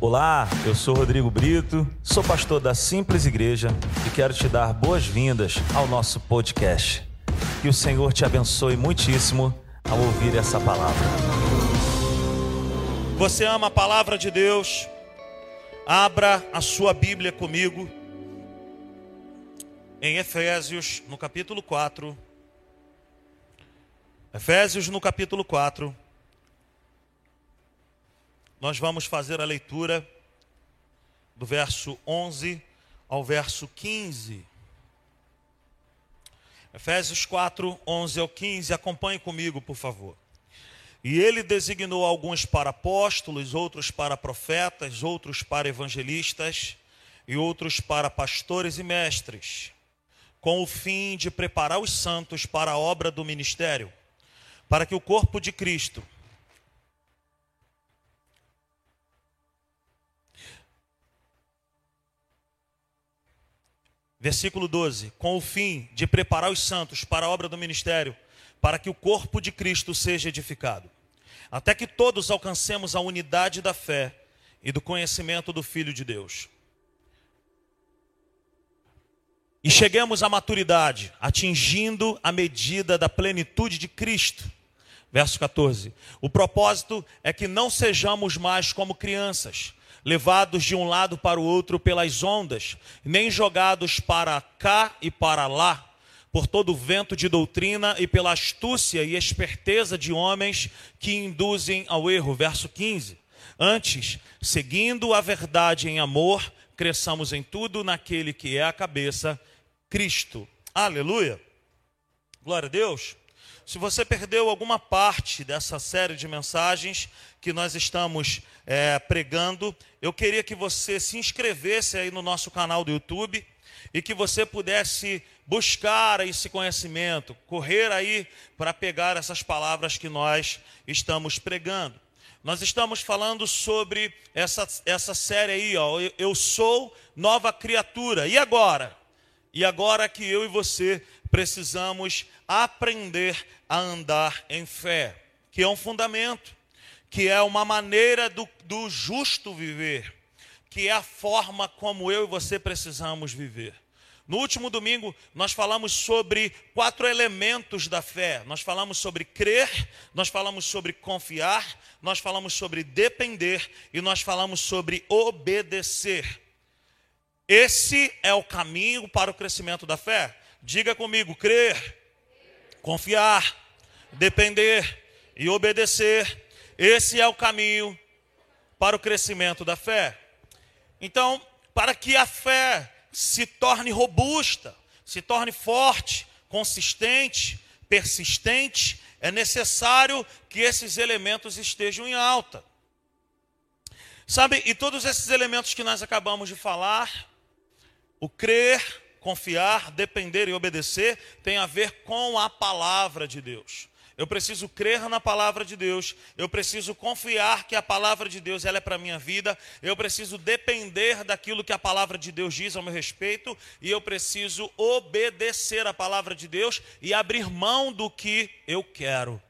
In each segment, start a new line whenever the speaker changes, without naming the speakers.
Olá, eu sou Rodrigo Brito, sou pastor da Simples Igreja e quero te dar boas-vindas ao nosso podcast. Que o Senhor te abençoe muitíssimo ao ouvir essa palavra.
Você ama a palavra de Deus? Abra a sua Bíblia comigo em Efésios, no capítulo 4. Efésios, no capítulo 4 nós vamos fazer a leitura do verso 11 ao verso 15. Efésios 4, 11 ao 15. Acompanhe comigo, por favor. E ele designou alguns para apóstolos, outros para profetas, outros para evangelistas e outros para pastores e mestres, com o fim de preparar os santos para a obra do ministério, para que o corpo de Cristo Versículo 12: Com o fim de preparar os santos para a obra do ministério, para que o corpo de Cristo seja edificado, até que todos alcancemos a unidade da fé e do conhecimento do Filho de Deus. E cheguemos à maturidade, atingindo a medida da plenitude de Cristo. Verso 14: O propósito é que não sejamos mais como crianças levados de um lado para o outro pelas ondas, nem jogados para cá e para lá, por todo o vento de doutrina e pela astúcia e esperteza de homens que induzem ao erro. Verso 15. Antes, seguindo a verdade em amor, cresçamos em tudo naquele que é a cabeça, Cristo. Aleluia. Glória a Deus. Se você perdeu alguma parte dessa série de mensagens que nós estamos é, pregando, eu queria que você se inscrevesse aí no nosso canal do YouTube e que você pudesse buscar esse conhecimento, correr aí para pegar essas palavras que nós estamos pregando. Nós estamos falando sobre essa, essa série aí, ó, eu sou nova criatura. E agora? E agora que eu e você precisamos aprender a andar em fé, que é um fundamento, que é uma maneira do, do justo viver, que é a forma como eu e você precisamos viver. No último domingo, nós falamos sobre quatro elementos da fé. Nós falamos sobre crer, nós falamos sobre confiar, nós falamos sobre depender e nós falamos sobre obedecer. Esse é o caminho para o crescimento da fé. Diga comigo: crer, confiar, depender e obedecer. Esse é o caminho para o crescimento da fé. Então, para que a fé se torne robusta, se torne forte, consistente, persistente, é necessário que esses elementos estejam em alta. Sabe, e todos esses elementos que nós acabamos de falar, o crer, confiar, depender e obedecer tem a ver com a palavra de Deus. Eu preciso crer na palavra de Deus, eu preciso confiar que a palavra de Deus ela é para a minha vida, eu preciso depender daquilo que a palavra de Deus diz ao meu respeito, e eu preciso obedecer a palavra de Deus e abrir mão do que eu quero.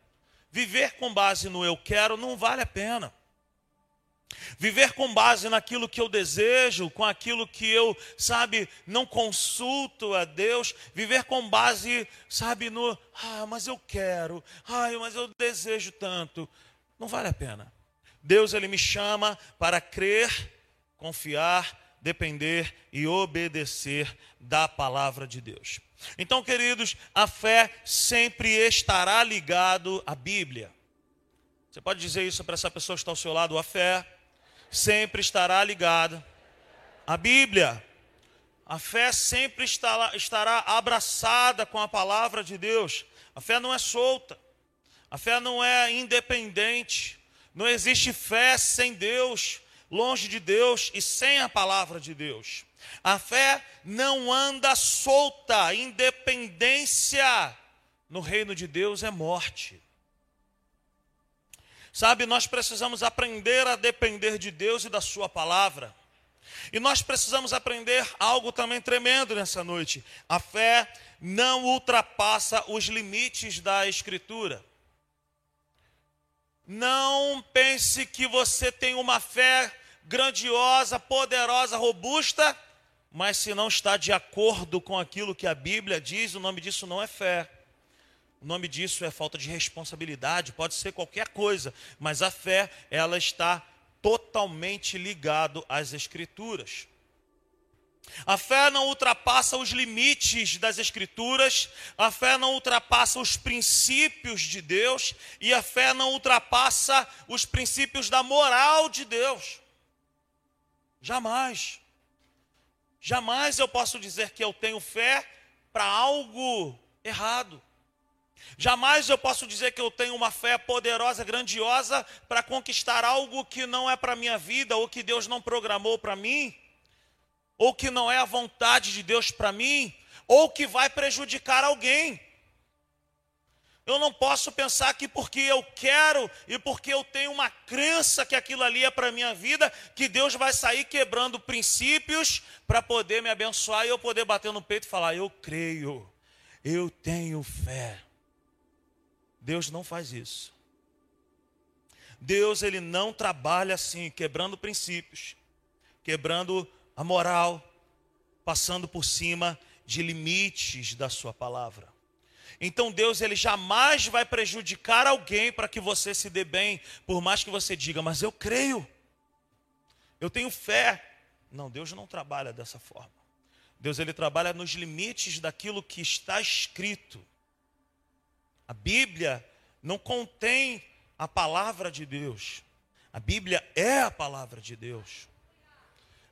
Viver com base no eu quero não vale a pena. Viver com base naquilo que eu desejo, com aquilo que eu, sabe, não consulto a Deus. Viver com base, sabe, no, ah, mas eu quero, ah, mas eu desejo tanto. Não vale a pena. Deus, Ele me chama para crer, confiar, depender e obedecer da palavra de Deus. Então, queridos, a fé sempre estará ligado à Bíblia. Você pode dizer isso para essa pessoa que está ao seu lado, a fé sempre estará ligada à Bíblia. A fé sempre estará, abraçada com a palavra de Deus. A fé não é solta. A fé não é independente. Não existe fé sem Deus, longe de Deus e sem a palavra de Deus. A fé não anda solta. Independência no reino de Deus é morte. Sabe, nós precisamos aprender a depender de Deus e da Sua palavra. E nós precisamos aprender algo também tremendo nessa noite. A fé não ultrapassa os limites da Escritura. Não pense que você tem uma fé grandiosa, poderosa, robusta, mas se não está de acordo com aquilo que a Bíblia diz, o nome disso não é fé. O nome disso é falta de responsabilidade, pode ser qualquer coisa, mas a fé, ela está totalmente ligado às escrituras. A fé não ultrapassa os limites das Escrituras, a fé não ultrapassa os princípios de Deus e a fé não ultrapassa os princípios da moral de Deus. Jamais. Jamais eu posso dizer que eu tenho fé para algo errado. Jamais eu posso dizer que eu tenho uma fé poderosa, grandiosa, para conquistar algo que não é para a minha vida, ou que Deus não programou para mim, ou que não é a vontade de Deus para mim, ou que vai prejudicar alguém. Eu não posso pensar que porque eu quero e porque eu tenho uma crença que aquilo ali é para a minha vida, que Deus vai sair quebrando princípios para poder me abençoar e eu poder bater no peito e falar: Eu creio, eu tenho fé. Deus não faz isso. Deus ele não trabalha assim, quebrando princípios, quebrando a moral, passando por cima de limites da sua palavra. Então Deus ele jamais vai prejudicar alguém para que você se dê bem, por mais que você diga, mas eu creio. Eu tenho fé. Não, Deus não trabalha dessa forma. Deus ele trabalha nos limites daquilo que está escrito. A Bíblia não contém a palavra de Deus. A Bíblia é a palavra de Deus.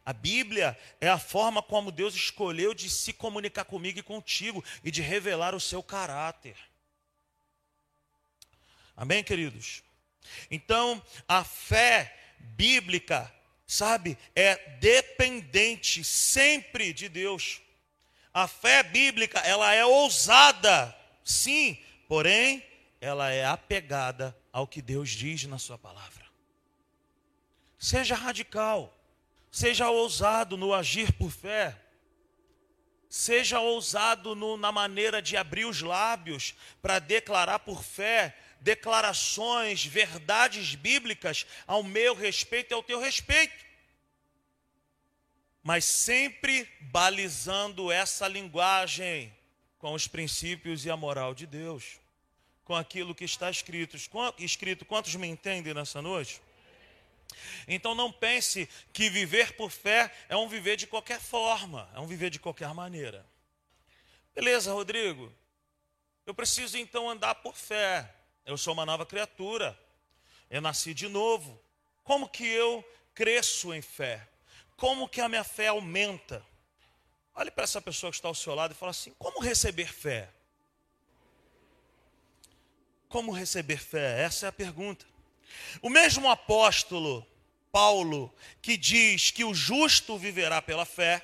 A Bíblia é a forma como Deus escolheu de se comunicar comigo e contigo e de revelar o seu caráter. Amém, queridos? Então, a fé bíblica, sabe, é dependente sempre de Deus. A fé bíblica, ela é ousada, sim, porém, ela é apegada ao que Deus diz na Sua palavra. Seja radical, seja ousado no agir por fé, seja ousado no, na maneira de abrir os lábios para declarar por fé declarações, verdades bíblicas ao meu respeito e ao teu respeito. Mas sempre balizando essa linguagem com os princípios e a moral de Deus com aquilo que está escrito. escrito. Quantos me entendem nessa noite? Então não pense que viver por fé é um viver de qualquer forma, é um viver de qualquer maneira. Beleza, Rodrigo? Eu preciso então andar por fé. Eu sou uma nova criatura. Eu nasci de novo. Como que eu cresço em fé? Como que a minha fé aumenta? Olhe para essa pessoa que está ao seu lado e fala assim: como receber fé? Como receber fé? Essa é a pergunta. O mesmo apóstolo Paulo, que diz que o justo viverá pela fé,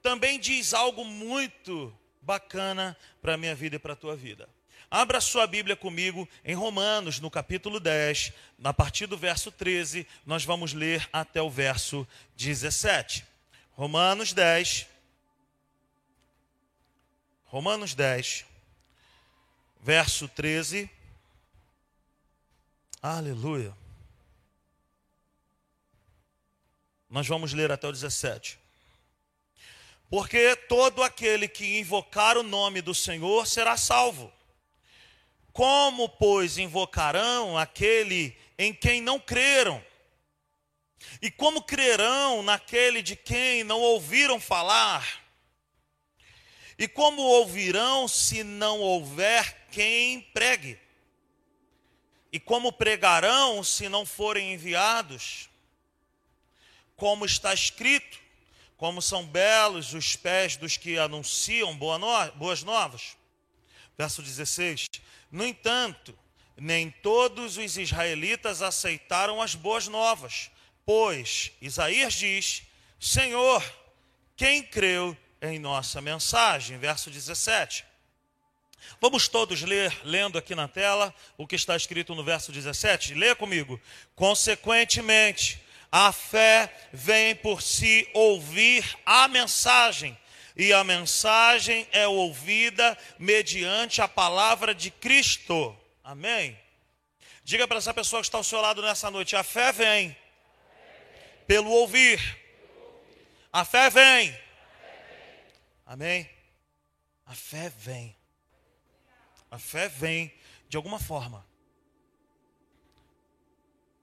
também diz algo muito bacana para a minha vida e para a tua vida. Abra sua Bíblia comigo em Romanos, no capítulo 10, a partir do verso 13, nós vamos ler até o verso 17. Romanos 10. Romanos 10, verso 13 Aleluia. Nós vamos ler até o 17. Porque todo aquele que invocar o nome do Senhor será salvo. Como, pois, invocarão aquele em quem não creram? E como crerão naquele de quem não ouviram falar? E como ouvirão se não houver quem pregue? E como pregarão se não forem enviados? Como está escrito, como são belos os pés dos que anunciam boas novas. Verso 16: No entanto, nem todos os israelitas aceitaram as boas novas, pois Isaías diz: Senhor, quem creu em nossa mensagem? Verso 17. Vamos todos ler, lendo aqui na tela, o que está escrito no verso 17? Lê comigo. Consequentemente, a fé vem por si ouvir a mensagem, e a mensagem é ouvida mediante a palavra de Cristo. Amém? Diga para essa pessoa que está ao seu lado nessa noite: a fé vem pelo ouvir. A fé vem. Amém? A fé vem. A fé vem de alguma forma.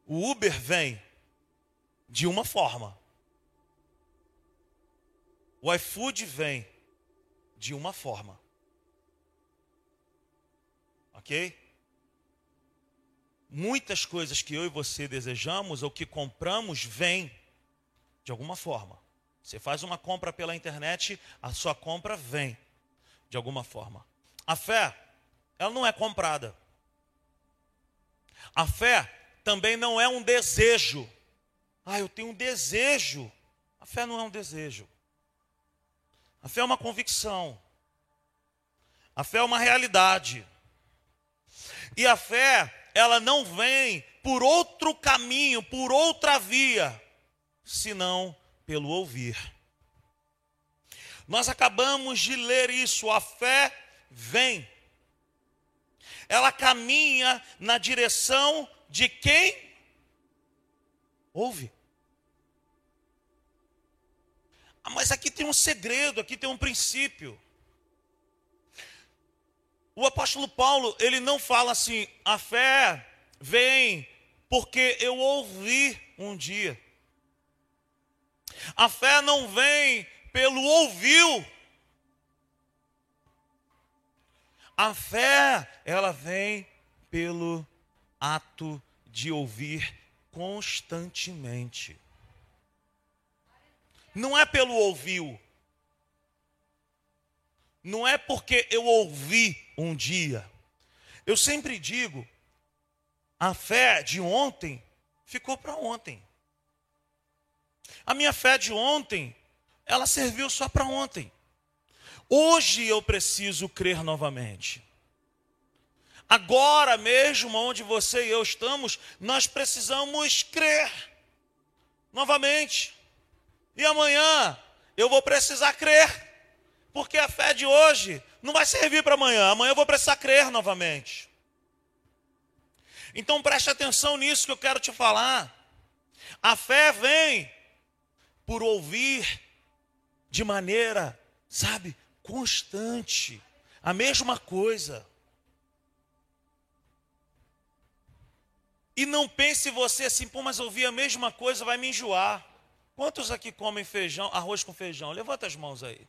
O Uber vem de uma forma. O iFood vem de uma forma. Ok? Muitas coisas que eu e você desejamos ou que compramos vêm de alguma forma. Você faz uma compra pela internet, a sua compra vem de alguma forma. A fé, ela não é comprada. A fé também não é um desejo. Ah, eu tenho um desejo. A fé não é um desejo. A fé é uma convicção. A fé é uma realidade. E a fé, ela não vem por outro caminho, por outra via, senão pelo ouvir. Nós acabamos de ler isso, a fé vem. Ela caminha na direção de quem ouve. Ah, mas aqui tem um segredo, aqui tem um princípio. O apóstolo Paulo, ele não fala assim, a fé vem porque eu ouvi um dia. A fé não vem pelo ouviu. A fé, ela vem pelo ato de ouvir constantemente não é pelo ouviu. Não é porque eu ouvi um dia. Eu sempre digo, a fé de ontem ficou para ontem. A minha fé de ontem, ela serviu só para ontem. Hoje eu preciso crer novamente. Agora mesmo, onde você e eu estamos, nós precisamos crer novamente. E amanhã eu vou precisar crer, porque a fé de hoje não vai servir para amanhã. Amanhã eu vou precisar crer novamente. Então preste atenção nisso que eu quero te falar. A fé vem por ouvir de maneira, sabe, constante, a mesma coisa. E não pense você assim, pô, mas ouvir a mesma coisa vai me enjoar. Quantos aqui comem feijão, arroz com feijão? Levanta as mãos aí.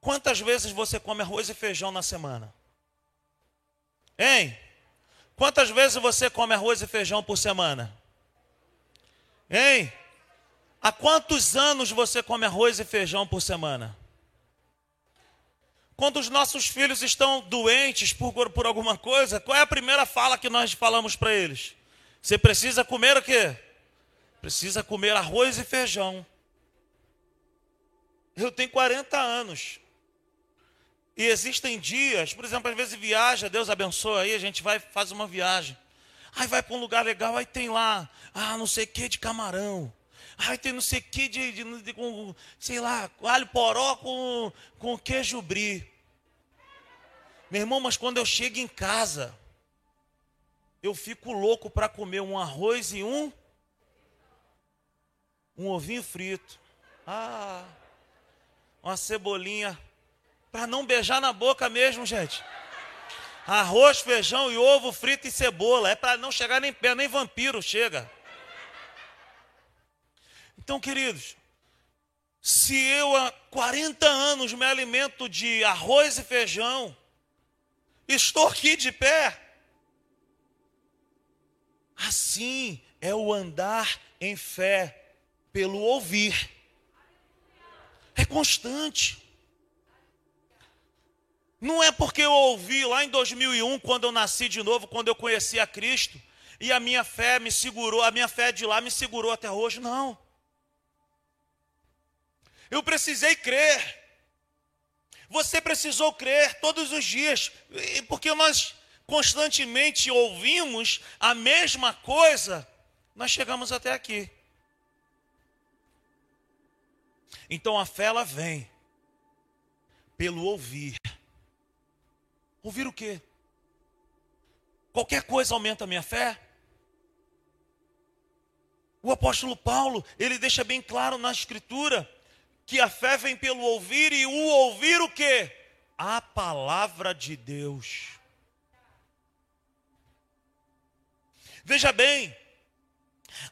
Quantas vezes você come arroz e feijão na semana? Hein? Quantas vezes você come arroz e feijão por semana? Hein? Há quantos anos você come arroz e feijão por semana? Quando os nossos filhos estão doentes por, por alguma coisa, qual é a primeira fala que nós falamos para eles? Você precisa comer o quê? Precisa comer arroz e feijão. Eu tenho 40 anos. E existem dias, por exemplo, às vezes viaja, Deus abençoa aí, a gente vai faz uma viagem. Aí vai para um lugar legal, aí tem lá, ah, não sei o que de camarão. Aí tem não sei o que de, de, de, com, sei lá, alho poró com, com queijo brie. Meu irmão, mas quando eu chego em casa, eu fico louco para comer um arroz e um um ovinho frito. Ah, uma cebolinha. Para não beijar na boca mesmo, gente. Arroz, feijão e ovo frito e cebola. É para não chegar nem pé, nem vampiro chega. Então, queridos, se eu há 40 anos me alimento de arroz e feijão, estou aqui de pé. Assim é o andar em fé pelo ouvir. É constante. Não é porque eu ouvi lá em 2001, quando eu nasci de novo, quando eu conheci a Cristo, e a minha fé me segurou, a minha fé de lá me segurou até hoje, não. Eu precisei crer. Você precisou crer todos os dias, porque nós constantemente ouvimos a mesma coisa, nós chegamos até aqui. Então a fé ela vem pelo ouvir. Ouvir o quê? Qualquer coisa aumenta a minha fé? O apóstolo Paulo, ele deixa bem claro na escritura que a fé vem pelo ouvir e o ouvir o quê? A palavra de Deus. Veja bem,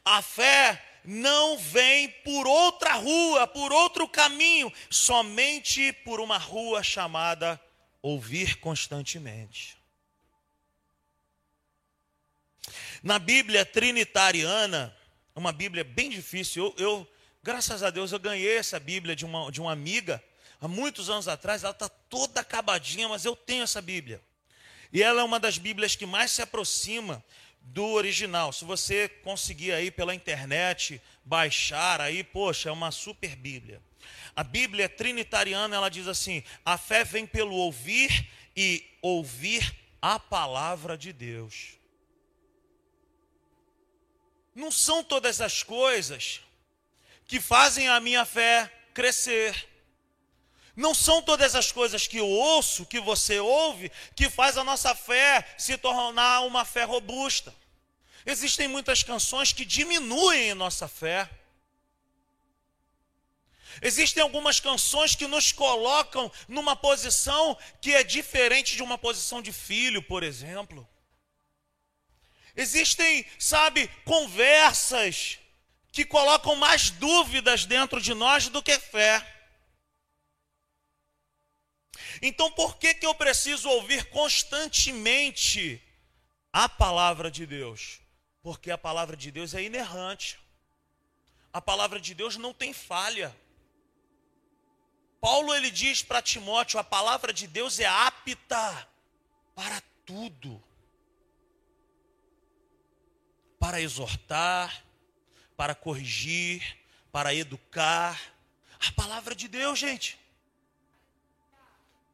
a fé não vem por outra rua, por outro caminho, somente por uma rua chamada ouvir constantemente. Na Bíblia trinitariana, uma Bíblia bem difícil, eu, eu graças a Deus, eu ganhei essa Bíblia de uma, de uma amiga, há muitos anos atrás, ela está toda acabadinha, mas eu tenho essa Bíblia. E ela é uma das Bíblias que mais se aproxima do original. Se você conseguir aí pela internet baixar aí, poxa, é uma super Bíblia. A Bíblia trinitariana, ela diz assim: a fé vem pelo ouvir e ouvir a palavra de Deus. Não são todas as coisas que fazem a minha fé crescer. Não são todas as coisas que eu ouço, que você ouve, que faz a nossa fé se tornar uma fé robusta. Existem muitas canções que diminuem nossa fé. Existem algumas canções que nos colocam numa posição que é diferente de uma posição de filho, por exemplo. Existem, sabe, conversas que colocam mais dúvidas dentro de nós do que fé. Então, por que, que eu preciso ouvir constantemente a palavra de Deus? Porque a palavra de Deus é inerrante. A palavra de Deus não tem falha. Paulo ele diz para Timóteo: a palavra de Deus é apta para tudo. Para exortar, para corrigir, para educar. A palavra de Deus, gente.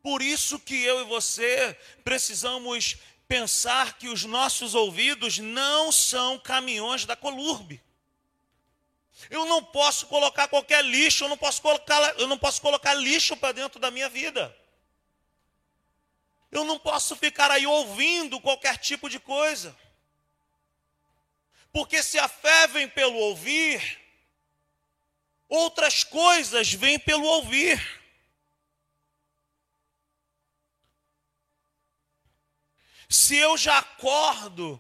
Por isso que eu e você precisamos pensar que os nossos ouvidos não são caminhões da Colurbe. Eu não posso colocar qualquer lixo, eu não posso colocar, eu não posso colocar lixo para dentro da minha vida. Eu não posso ficar aí ouvindo qualquer tipo de coisa. Porque se a fé vem pelo ouvir, outras coisas vêm pelo ouvir. Se eu já acordo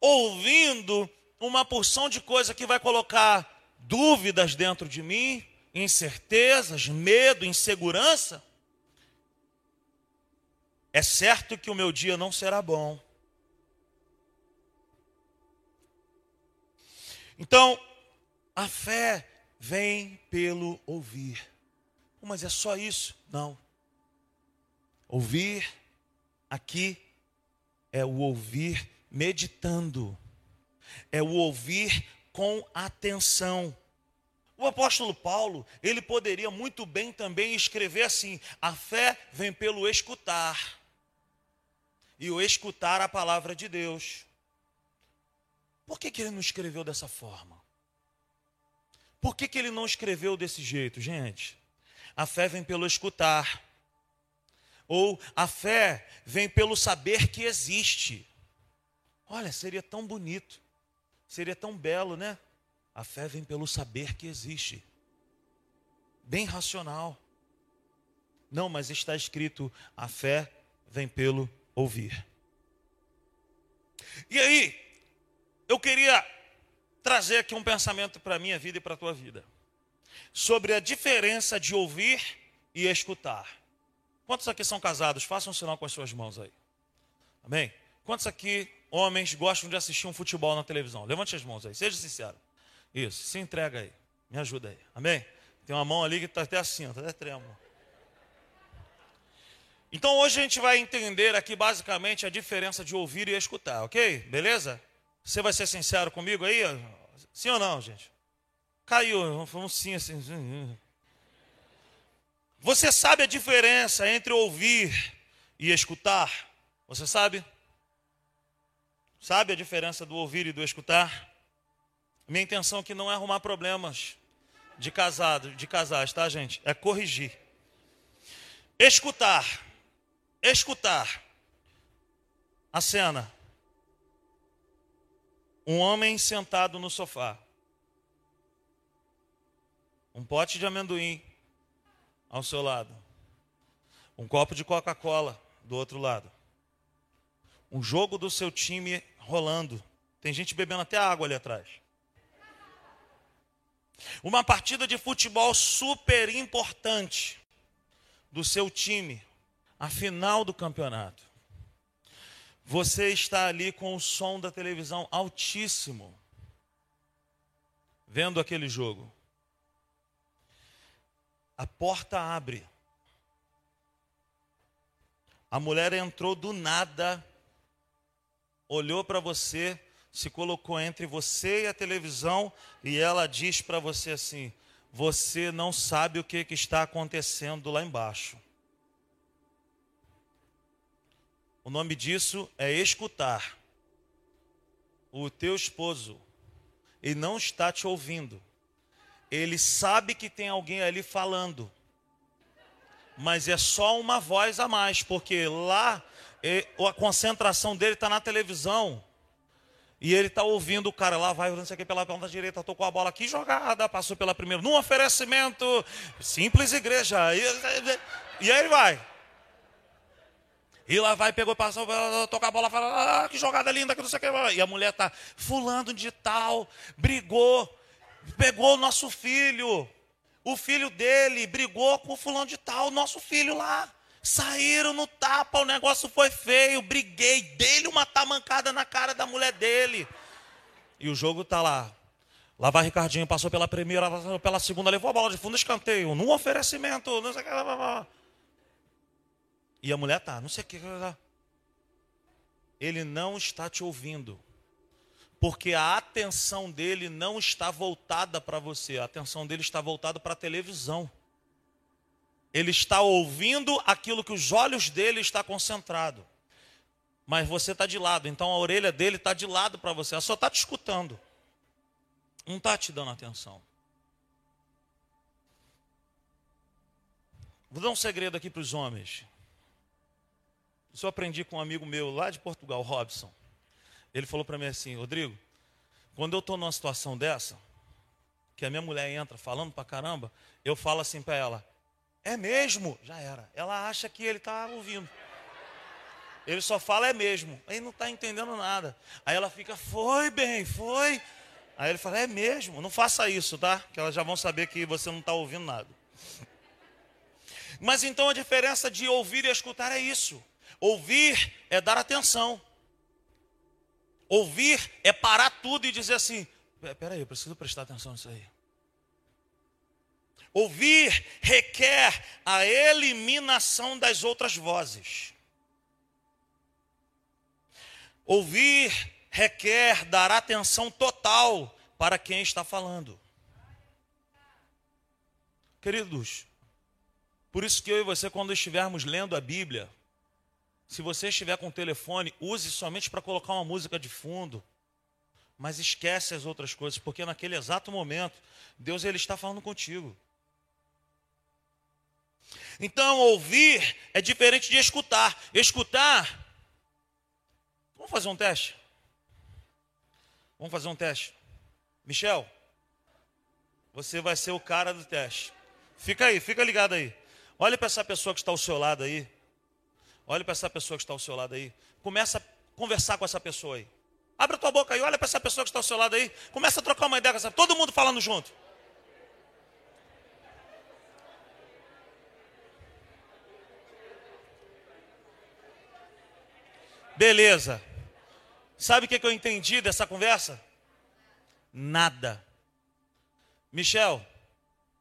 ouvindo uma porção de coisa que vai colocar dúvidas dentro de mim, incertezas, medo, insegurança, é certo que o meu dia não será bom. Então, a fé vem pelo ouvir. Mas é só isso? Não. Ouvir aqui é o ouvir meditando, é o ouvir com atenção. O apóstolo Paulo, ele poderia muito bem também escrever assim: a fé vem pelo escutar, e o escutar a palavra de Deus. Por que, que ele não escreveu dessa forma? Por que, que ele não escreveu desse jeito, gente? A fé vem pelo escutar. Ou a fé vem pelo saber que existe. Olha, seria tão bonito, seria tão belo, né? A fé vem pelo saber que existe. Bem racional. Não, mas está escrito: a fé vem pelo ouvir. E aí, eu queria trazer aqui um pensamento para a minha vida e para a tua vida. Sobre a diferença de ouvir e escutar. Quantos aqui são casados? Façam um sinal com as suas mãos aí. Amém? Quantos aqui, homens, gostam de assistir um futebol na televisão? Levante as mãos aí, seja sincero. Isso, se entrega aí. Me ajuda aí. Amém? Tem uma mão ali que está até assim, está até trêmulo. Então hoje a gente vai entender aqui basicamente a diferença de ouvir e escutar, ok? Beleza? Você vai ser sincero comigo aí? Sim ou não, gente? Caiu, vamos sim assim. Você sabe a diferença entre ouvir e escutar? Você sabe? Sabe a diferença do ouvir e do escutar? Minha intenção aqui não é arrumar problemas de casado, de casais, tá, gente? É corrigir. Escutar. Escutar. A cena. Um homem sentado no sofá. um pote de amendoim ao seu lado, um copo de Coca-Cola do outro lado, um jogo do seu time rolando. Tem gente bebendo até água ali atrás. Uma partida de futebol super importante do seu time, a final do campeonato. Você está ali com o som da televisão altíssimo, vendo aquele jogo. A porta abre. A mulher entrou do nada, olhou para você, se colocou entre você e a televisão e ela diz para você assim: Você não sabe o que, que está acontecendo lá embaixo. O nome disso é escutar. O teu esposo, ele não está te ouvindo. Ele sabe que tem alguém ali falando mas é só uma voz a mais, porque lá a concentração dele está na televisão. E ele está ouvindo o cara lá, vai, não que, pela ponta direita, tocou a bola aqui, jogada, passou pela primeira, num oferecimento, simples igreja. E, e aí ele vai. E lá vai, pegou, passou, tocou a bola, fala, ah, que jogada linda, que não sei o que. E a mulher está, fulano de tal, brigou, pegou o nosso filho. O filho dele brigou com o fulano de tal, nosso filho lá. Saíram no tapa, o negócio foi feio. Briguei, dei-lhe uma tamancada na cara da mulher dele. E o jogo tá lá. Lá vai Ricardinho, passou pela primeira, passou pela segunda, levou a bola de fundo, escanteio, num oferecimento, não sei o que. E a mulher tá, não sei o que. Ele não está te ouvindo porque a atenção dele não está voltada para você, a atenção dele está voltada para a televisão. Ele está ouvindo aquilo que os olhos dele está concentrado. Mas você está de lado, então a orelha dele está de lado para você, ela só está te escutando. Não está te dando atenção. Vou dar um segredo aqui para os homens. Isso eu aprendi com um amigo meu lá de Portugal, Robson. Ele falou para mim assim, Rodrigo, quando eu estou numa situação dessa, que a minha mulher entra falando para caramba, eu falo assim para ela, é mesmo? Já era. Ela acha que ele está ouvindo. Ele só fala é mesmo. Aí não está entendendo nada. Aí ela fica, foi bem, foi. Aí ele fala, é mesmo? Não faça isso, tá? Que elas já vão saber que você não está ouvindo nada. Mas então a diferença de ouvir e escutar é isso. Ouvir é dar atenção. Ouvir é parar tudo e dizer assim: peraí, eu preciso prestar atenção nisso aí. Ouvir requer a eliminação das outras vozes. Ouvir requer dar atenção total para quem está falando. Queridos, por isso que eu e você, quando estivermos lendo a Bíblia, se você estiver com o telefone, use somente para colocar uma música de fundo. Mas esquece as outras coisas, porque naquele exato momento, Deus ele está falando contigo. Então, ouvir é diferente de escutar. Escutar. Vamos fazer um teste? Vamos fazer um teste. Michel, você vai ser o cara do teste. Fica aí, fica ligado aí. Olha para essa pessoa que está ao seu lado aí. Olhe para essa pessoa que está ao seu lado aí. Começa a conversar com essa pessoa aí. Abre a tua boca aí, olha para essa pessoa que está ao seu lado aí. Começa a trocar uma ideia com essa Todo mundo falando junto. Beleza. Sabe o que eu entendi dessa conversa? Nada. Michel,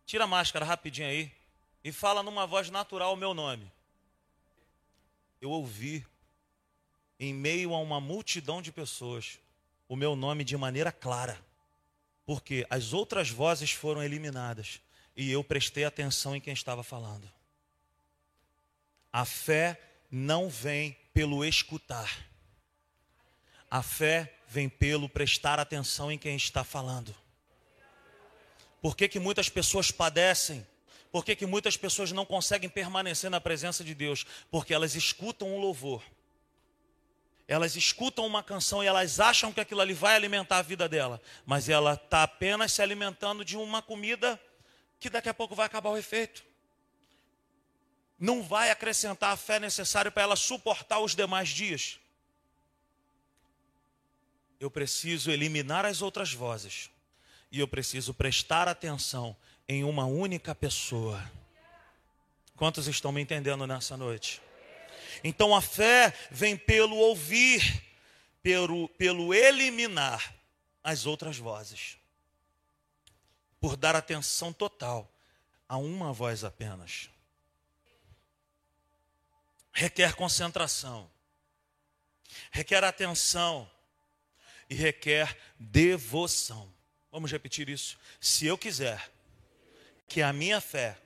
tira a máscara rapidinho aí e fala numa voz natural o meu nome eu ouvi, em meio a uma multidão de pessoas, o meu nome de maneira clara, porque as outras vozes foram eliminadas e eu prestei atenção em quem estava falando. A fé não vem pelo escutar, a fé vem pelo prestar atenção em quem está falando. Por que, que muitas pessoas padecem por que, que muitas pessoas não conseguem permanecer na presença de Deus? Porque elas escutam um louvor. Elas escutam uma canção e elas acham que aquilo ali vai alimentar a vida dela. Mas ela está apenas se alimentando de uma comida que daqui a pouco vai acabar o efeito. Não vai acrescentar a fé necessária para ela suportar os demais dias. Eu preciso eliminar as outras vozes. E eu preciso prestar atenção em uma única pessoa. Quantos estão me entendendo nessa noite? Então a fé vem pelo ouvir, pelo, pelo eliminar as outras vozes por dar atenção total a uma voz apenas. Requer concentração, requer atenção e requer devoção. Vamos repetir isso. Se eu quiser que a minha fé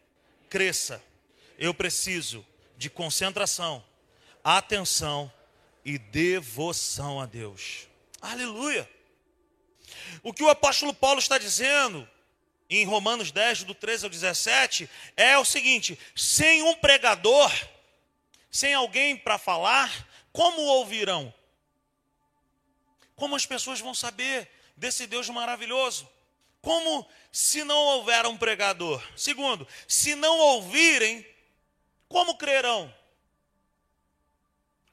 cresça, eu preciso de concentração, atenção e devoção a Deus. Aleluia! O que o apóstolo Paulo está dizendo em Romanos 10, do 13 ao 17, é o seguinte: sem um pregador, sem alguém para falar, como ouvirão? Como as pessoas vão saber desse Deus maravilhoso? Como se não houver um pregador? Segundo, se não ouvirem, como crerão?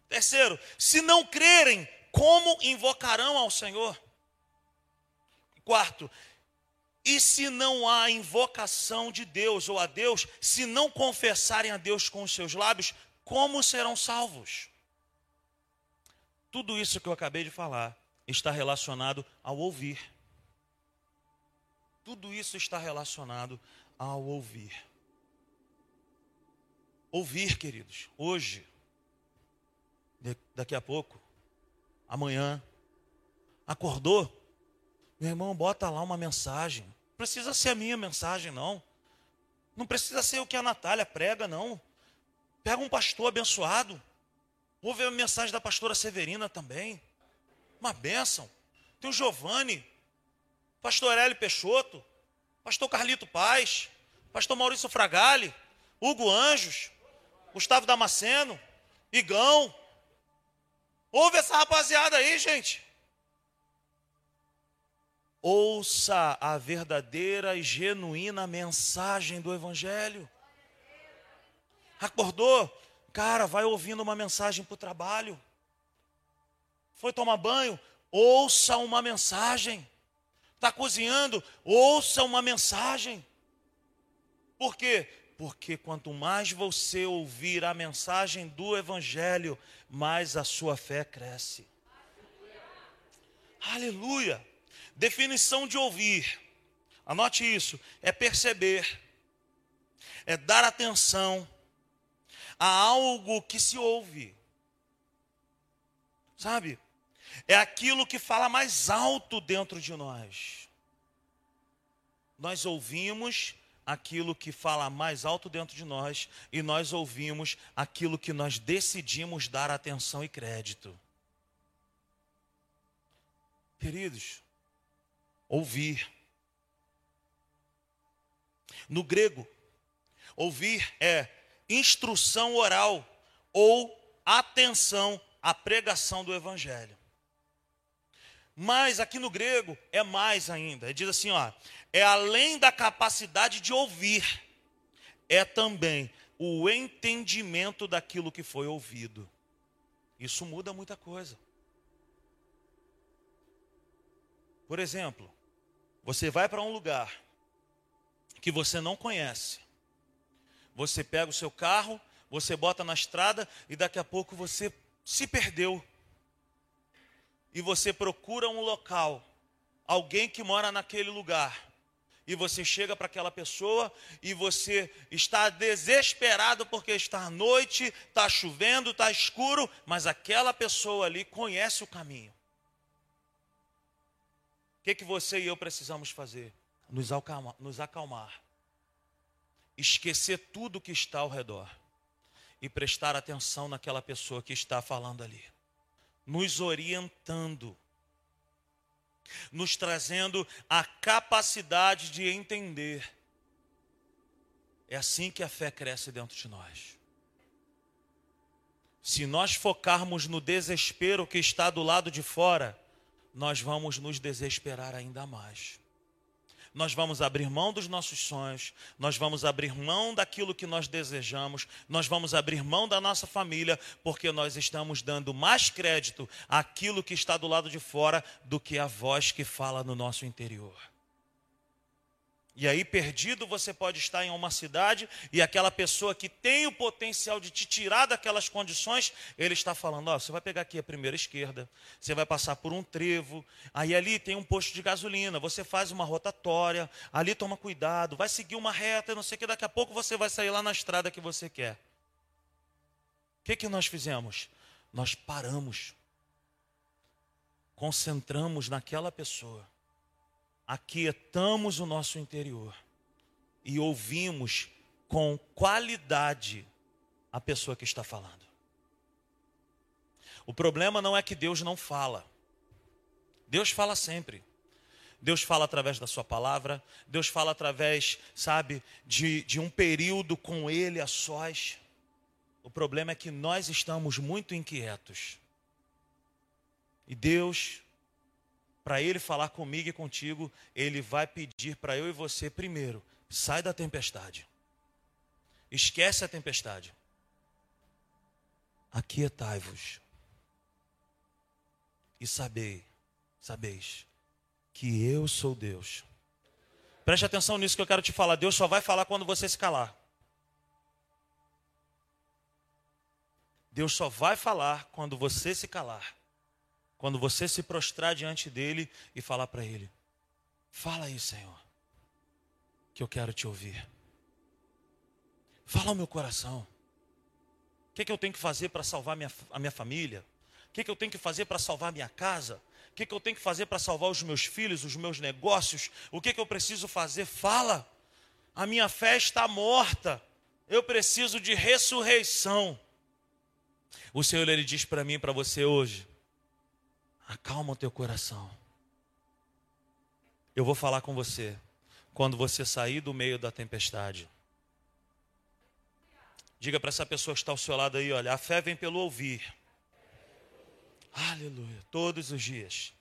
Terceiro, se não crerem, como invocarão ao Senhor? Quarto, e se não há invocação de Deus ou a Deus, se não confessarem a Deus com os seus lábios, como serão salvos? Tudo isso que eu acabei de falar está relacionado ao ouvir. Tudo isso está relacionado ao ouvir. Ouvir, queridos, hoje, daqui a pouco, amanhã, acordou, meu irmão, bota lá uma mensagem. Não precisa ser a minha mensagem, não. Não precisa ser o que a Natália prega, não. Pega um pastor abençoado. Ouve a mensagem da pastora Severina também. Uma bênção. Tem o Giovanni, pastor Hélio Peixoto, pastor Carlito Paz, pastor Maurício Fragali, Hugo Anjos, Gustavo Damasceno, Igão. Ouve essa rapaziada aí, gente. Ouça a verdadeira e genuína mensagem do Evangelho. Acordou? Cara, vai ouvindo uma mensagem para o trabalho. Foi tomar banho? Ouça uma mensagem. Está cozinhando? Ouça uma mensagem. Por quê? Porque quanto mais você ouvir a mensagem do Evangelho, mais a sua fé cresce. Aleluia. Definição de ouvir. Anote isso: é perceber, é dar atenção a algo que se ouve. Sabe? É aquilo que fala mais alto dentro de nós. Nós ouvimos aquilo que fala mais alto dentro de nós e nós ouvimos aquilo que nós decidimos dar atenção e crédito. Queridos, ouvir. No grego, ouvir é instrução oral ou atenção à pregação do evangelho. Mas aqui no grego é mais ainda. Ele diz assim, ó, é além da capacidade de ouvir, é também o entendimento daquilo que foi ouvido. Isso muda muita coisa. Por exemplo, você vai para um lugar que você não conhece. Você pega o seu carro, você bota na estrada e daqui a pouco você se perdeu. E você procura um local, alguém que mora naquele lugar. E você chega para aquela pessoa e você está desesperado porque está à noite, está chovendo, está escuro, mas aquela pessoa ali conhece o caminho. O que, que você e eu precisamos fazer? Nos acalmar, nos acalmar. Esquecer tudo que está ao redor. E prestar atenção naquela pessoa que está falando ali. Nos orientando. Nos trazendo a capacidade de entender. É assim que a fé cresce dentro de nós. Se nós focarmos no desespero que está do lado de fora, nós vamos nos desesperar ainda mais. Nós vamos abrir mão dos nossos sonhos, nós vamos abrir mão daquilo que nós desejamos, nós vamos abrir mão da nossa família, porque nós estamos dando mais crédito àquilo que está do lado de fora do que a voz que fala no nosso interior. E aí, perdido, você pode estar em uma cidade e aquela pessoa que tem o potencial de te tirar daquelas condições, ele está falando: Ó, oh, você vai pegar aqui a primeira esquerda, você vai passar por um trevo, aí ali tem um posto de gasolina, você faz uma rotatória, ali toma cuidado, vai seguir uma reta, não sei o que, daqui a pouco você vai sair lá na estrada que você quer. O que, que nós fizemos? Nós paramos, concentramos naquela pessoa aquietamos o nosso interior e ouvimos com qualidade a pessoa que está falando. O problema não é que Deus não fala. Deus fala sempre. Deus fala através da sua palavra, Deus fala através, sabe, de, de um período com Ele a sós. O problema é que nós estamos muito inquietos. E Deus para ele falar comigo e contigo, ele vai pedir para eu e você primeiro: sai da tempestade. Esquece a tempestade. Aquietai-vos. E sabei, sabeis, que eu sou Deus. Preste atenção nisso que eu quero te falar. Deus só vai falar quando você se calar. Deus só vai falar quando você se calar. Quando você se prostrar diante dele e falar para ele: Fala aí, Senhor, que eu quero te ouvir. Fala ao meu coração. O que, é que eu tenho que fazer para salvar minha, a minha família? O que, é que eu tenho que fazer para salvar a minha casa? O que, é que eu tenho que fazer para salvar os meus filhos, os meus negócios? O que, que eu preciso fazer? Fala. A minha fé está morta. Eu preciso de ressurreição. O Senhor ele diz para mim para você hoje: Acalma o teu coração. Eu vou falar com você quando você sair do meio da tempestade. Diga para essa pessoa que está ao seu lado aí, olha, a fé vem pelo ouvir. Aleluia, todos os dias.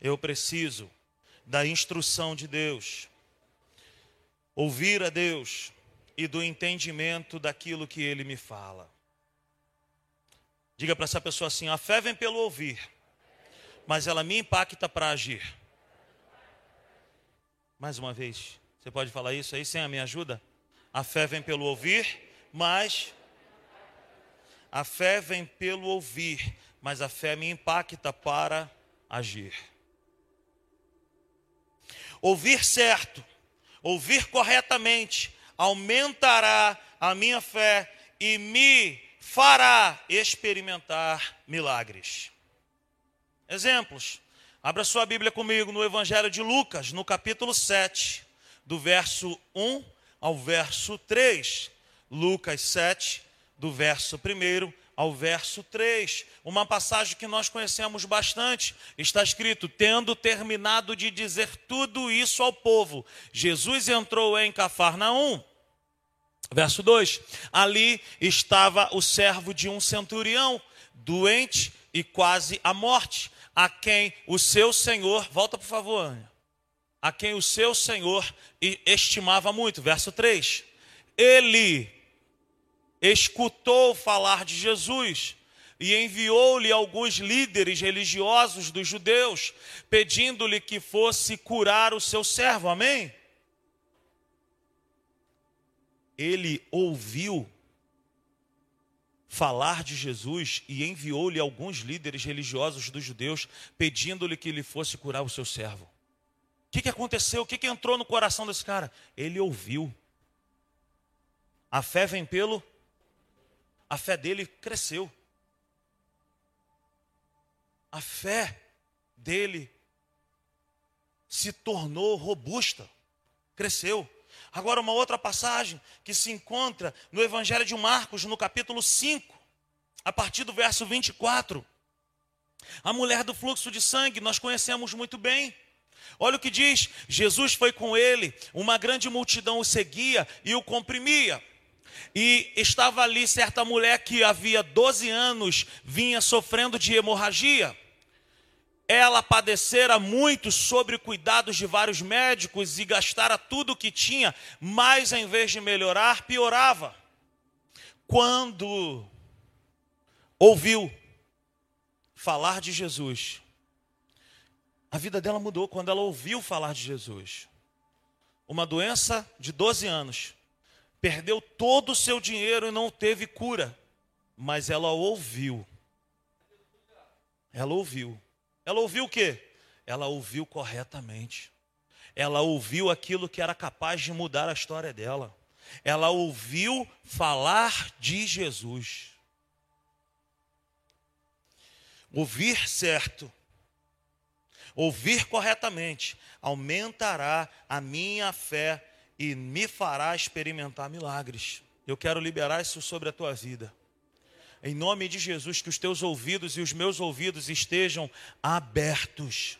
Eu preciso da instrução de Deus. Ouvir a Deus e do entendimento daquilo que ele me fala. Diga para essa pessoa assim: a fé vem pelo ouvir mas ela me impacta para agir. Mais uma vez, você pode falar isso aí sem a minha ajuda? A fé vem pelo ouvir, mas a fé vem pelo ouvir, mas a fé me impacta para agir. Ouvir certo, ouvir corretamente, aumentará a minha fé e me fará experimentar milagres. Exemplos. Abra sua Bíblia comigo no Evangelho de Lucas, no capítulo 7, do verso 1 ao verso 3. Lucas 7, do verso 1 ao verso 3. Uma passagem que nós conhecemos bastante. Está escrito: Tendo terminado de dizer tudo isso ao povo, Jesus entrou em Cafarnaum. Verso 2: Ali estava o servo de um centurião, doente e quase à morte a quem o seu senhor, volta por favor, Ania, a quem o seu senhor estimava muito. Verso 3. Ele escutou falar de Jesus e enviou-lhe alguns líderes religiosos dos judeus, pedindo-lhe que fosse curar o seu servo. Amém? Ele ouviu falar de Jesus e enviou-lhe alguns líderes religiosos dos judeus, pedindo-lhe que ele fosse curar o seu servo. O que, que aconteceu? O que, que entrou no coração desse cara? Ele ouviu. A fé vem pelo. A fé dele cresceu. A fé dele se tornou robusta, cresceu. Agora, uma outra passagem que se encontra no Evangelho de Marcos, no capítulo 5, a partir do verso 24. A mulher do fluxo de sangue, nós conhecemos muito bem. Olha o que diz: Jesus foi com ele, uma grande multidão o seguia e o comprimia. E estava ali certa mulher que havia 12 anos vinha sofrendo de hemorragia. Ela padecera muito sobre cuidados de vários médicos e gastara tudo o que tinha, mas em vez de melhorar, piorava. Quando ouviu falar de Jesus, a vida dela mudou quando ela ouviu falar de Jesus. Uma doença de 12 anos, perdeu todo o seu dinheiro e não teve cura, mas ela ouviu. Ela ouviu. Ela ouviu o quê? Ela ouviu corretamente. Ela ouviu aquilo que era capaz de mudar a história dela. Ela ouviu falar de Jesus. Ouvir certo, ouvir corretamente, aumentará a minha fé e me fará experimentar milagres. Eu quero liberar isso sobre a tua vida. Em nome de Jesus, que os teus ouvidos e os meus ouvidos estejam abertos,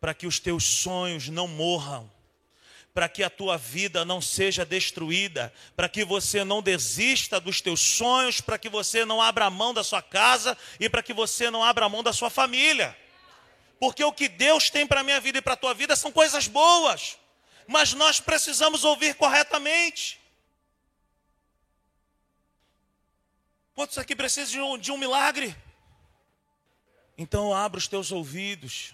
para que os teus sonhos não morram, para que a tua vida não seja destruída, para que você não desista dos teus sonhos, para que você não abra mão da sua casa e para que você não abra mão da sua família. Porque o que Deus tem para a minha vida e para a tua vida são coisas boas, mas nós precisamos ouvir corretamente. Quantos aqui precisam de um, de um milagre? Então abra os teus ouvidos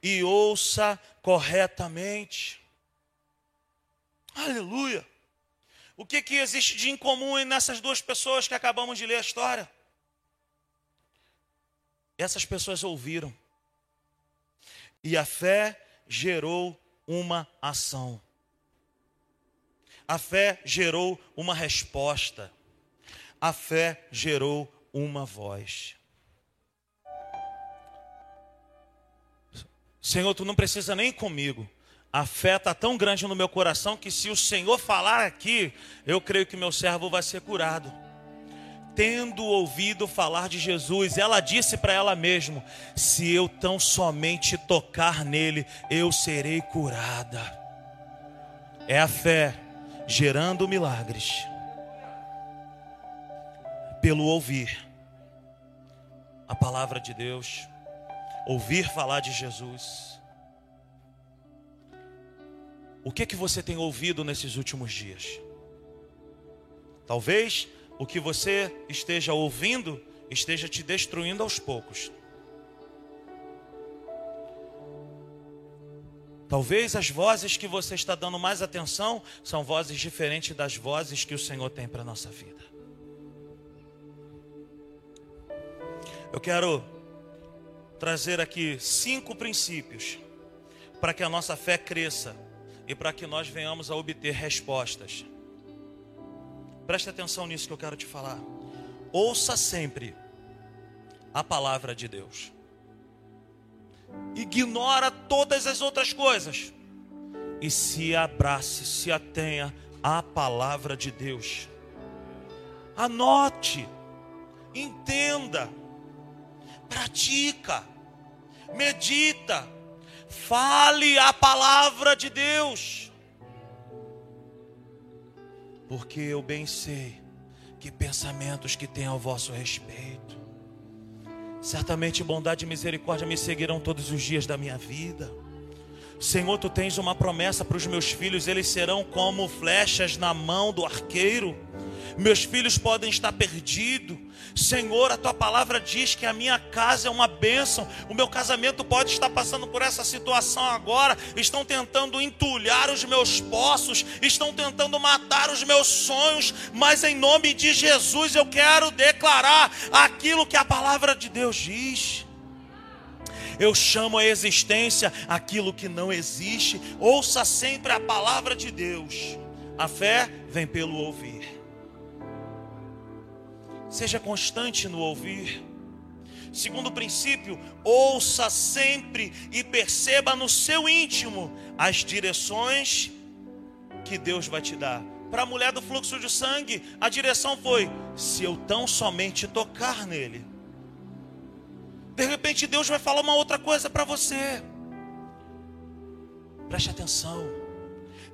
e ouça corretamente. Aleluia. O que, que existe de incomum nessas duas pessoas que acabamos de ler a história? Essas pessoas ouviram. E a fé gerou uma ação. A fé gerou uma resposta. A fé gerou uma voz. Senhor, tu não precisa nem comigo. A fé está tão grande no meu coração que se o Senhor falar aqui, eu creio que meu servo vai ser curado. Tendo ouvido falar de Jesus, ela disse para ela mesma: Se eu tão somente tocar nele, eu serei curada. É a fé gerando milagres, pelo ouvir a palavra de Deus, ouvir falar de Jesus o que que você tem ouvido nesses últimos dias? Talvez o que você esteja ouvindo esteja te destruindo aos poucos. Talvez as vozes que você está dando mais atenção são vozes diferentes das vozes que o Senhor tem para a nossa vida. Eu quero trazer aqui cinco princípios para que a nossa fé cresça e para que nós venhamos a obter respostas. Preste atenção nisso que eu quero te falar. Ouça sempre a palavra de Deus. Ignora todas as outras coisas e se abrace, se atenha à palavra de Deus. Anote, entenda, pratica, medita Fale a palavra de Deus. Porque eu bem sei que pensamentos que tenho ao vosso respeito. Certamente bondade e misericórdia me seguirão todos os dias da minha vida. Senhor, tu tens uma promessa para os meus filhos, eles serão como flechas na mão do arqueiro. Meus filhos podem estar perdidos, Senhor, a tua palavra diz que a minha casa é uma bênção. O meu casamento pode estar passando por essa situação agora. Estão tentando entulhar os meus poços, estão tentando matar os meus sonhos, mas em nome de Jesus eu quero declarar aquilo que a palavra de Deus diz. Eu chamo a existência aquilo que não existe. Ouça sempre a palavra de Deus. A fé vem pelo ouvir. Seja constante no ouvir. Segundo princípio, ouça sempre e perceba no seu íntimo as direções que Deus vai te dar. Para a mulher do fluxo de sangue, a direção foi: se eu tão somente tocar nele. De repente, Deus vai falar uma outra coisa para você. Preste atenção.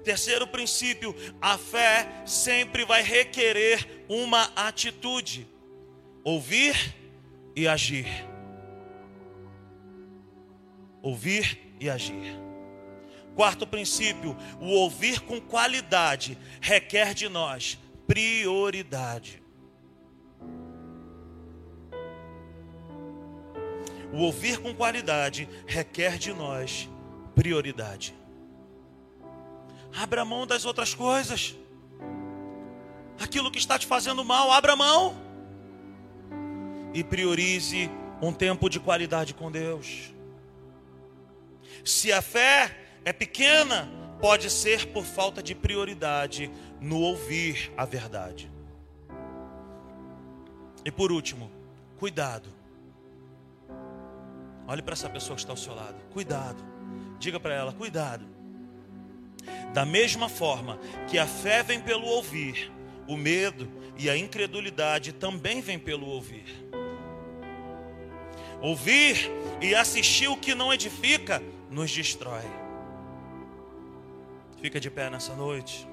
Terceiro princípio, a fé sempre vai requerer uma atitude: ouvir e agir. ouvir e agir. Quarto princípio: o ouvir com qualidade requer de nós prioridade. O ouvir com qualidade requer de nós prioridade. Abra mão das outras coisas. Aquilo que está te fazendo mal, abra mão. E priorize um tempo de qualidade com Deus. Se a fé é pequena, pode ser por falta de prioridade no ouvir a verdade. E por último, cuidado. Olhe para essa pessoa que está ao seu lado. Cuidado. Diga para ela: cuidado. Da mesma forma que a fé vem pelo ouvir, o medo e a incredulidade também vem pelo ouvir. Ouvir e assistir o que não edifica nos destrói. Fica de pé nessa noite.